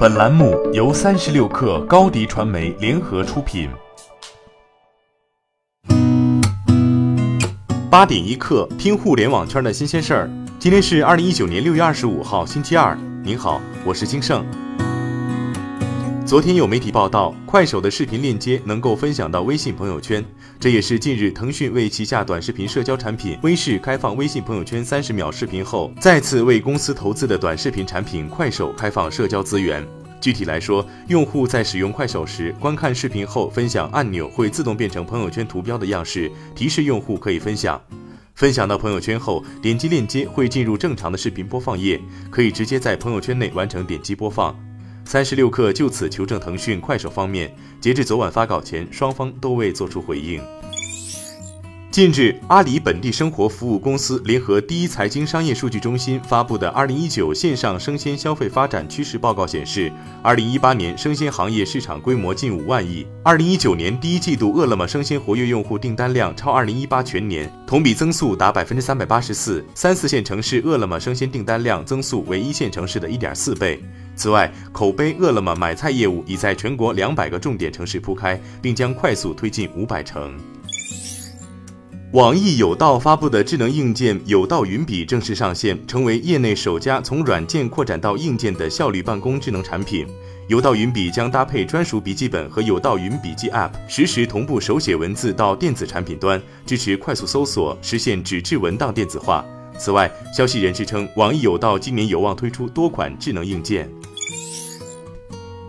本栏目由三十六氪高低传媒联合出品。八点一刻，听互联网圈的新鲜事儿。今天是二零一九年六月二十五号，星期二。您好，我是金盛。昨天有媒体报道，快手的视频链接能够分享到微信朋友圈，这也是近日腾讯为旗下短视频社交产品微视开放微信朋友圈三十秒视频后，再次为公司投资的短视频产品快手开放社交资源。具体来说，用户在使用快手时，观看视频后分享按钮会自动变成朋友圈图标的样式，提示用户可以分享。分享到朋友圈后，点击链接会进入正常的视频播放页，可以直接在朋友圈内完成点击播放。三十六氪就此求证腾讯、快手方面，截至昨晚发稿前，双方都未作出回应。近日，阿里本地生活服务公司联合第一财经商业数据中心发布的《二零一九线上生鲜消费发展趋势报告》显示，二零一八年生鲜行业市场规模近五万亿。二零一九年第一季度，饿了么生鲜活跃用户订单量超二零一八全年，同比增速达百分之三百八十四。三四线城市饿了么生鲜订单量增速为一线城市的一点四倍。此外，口碑饿了么买菜业务已在全国两百个重点城市铺开，并将快速推进五百城。网易有道发布的智能硬件有道云笔正式上线，成为业内首家从软件扩展到硬件的效率办公智能产品。有道云笔将搭配专属笔记本和有道云笔记 App，实时同步手写文字到电子产品端，支持快速搜索，实现纸质文档电子化。此外，消息人士称，网易有道今年有望推出多款智能硬件。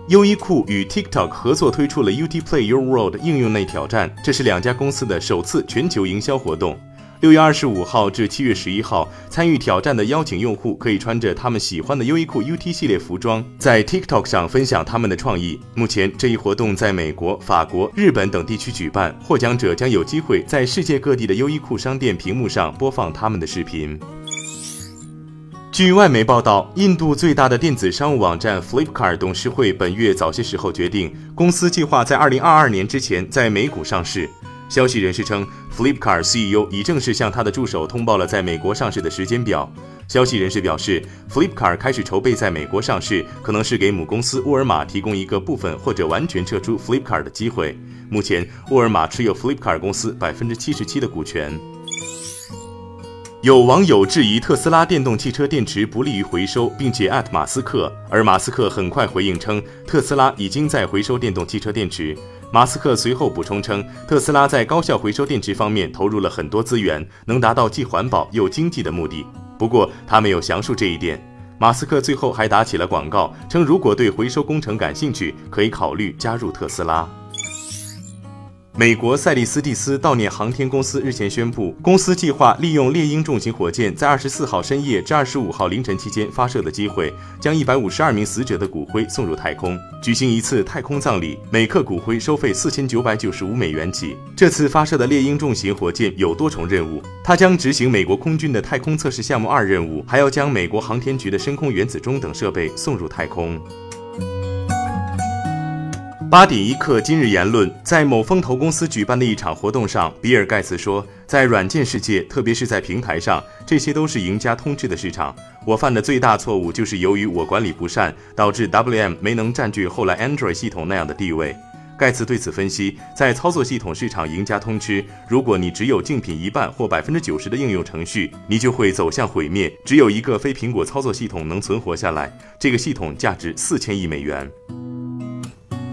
优衣库与 TikTok 合作推出了 UT Play Your World 应用内挑战，这是两家公司的首次全球营销活动。六月二十五号至七月十一号，参与挑战的邀请用户可以穿着他们喜欢的优衣库 UT 系列服装，在 TikTok 上分享他们的创意。目前，这一活动在美国、法国、日本等地区举办，获奖者将有机会在世界各地的优衣库商店屏幕上播放他们的视频。据外媒报道，印度最大的电子商务网站 Flipkart 董事会本月早些时候决定，公司计划在2022年之前在美股上市。消息人士称，Flipkart CEO 已正式向他的助手通报了在美国上市的时间表。消息人士表示，Flipkart 开始筹备在美国上市，可能是给母公司沃尔玛提供一个部分或者完全撤出 Flipkart 的机会。目前，沃尔玛持有 Flipkart 公司百分之七十七的股权。有网友质疑特斯拉电动汽车电池不利于回收，并且艾特马斯克，而马斯克很快回应称，特斯拉已经在回收电动汽车电池。马斯克随后补充称，特斯拉在高效回收电池方面投入了很多资源，能达到既环保又经济的目的。不过他没有详述这一点。马斯克最后还打起了广告，称如果对回收工程感兴趣，可以考虑加入特斯拉。美国赛利斯蒂斯悼念航天公司日前宣布，公司计划利用猎鹰重型火箭在二十四号深夜至二十五号凌晨期间发射的机会，将一百五十二名死者的骨灰送入太空，举行一次太空葬礼，每克骨灰收费四千九百九十五美元起。这次发射的猎鹰重型火箭有多重任务，它将执行美国空军的太空测试项目二任务，还要将美国航天局的深空原子钟等设备送入太空。八点一刻，今日言论，在某风投公司举办的一场活动上，比尔盖茨说，在软件世界，特别是在平台上，这些都是赢家通吃的市场。我犯的最大错误就是由于我管理不善，导致 WM 没能占据后来 Android 系统那样的地位。盖茨对此分析，在操作系统市场赢家通吃，如果你只有竞品一半或百分之九十的应用程序，你就会走向毁灭。只有一个非苹果操作系统能存活下来，这个系统价值四千亿美元。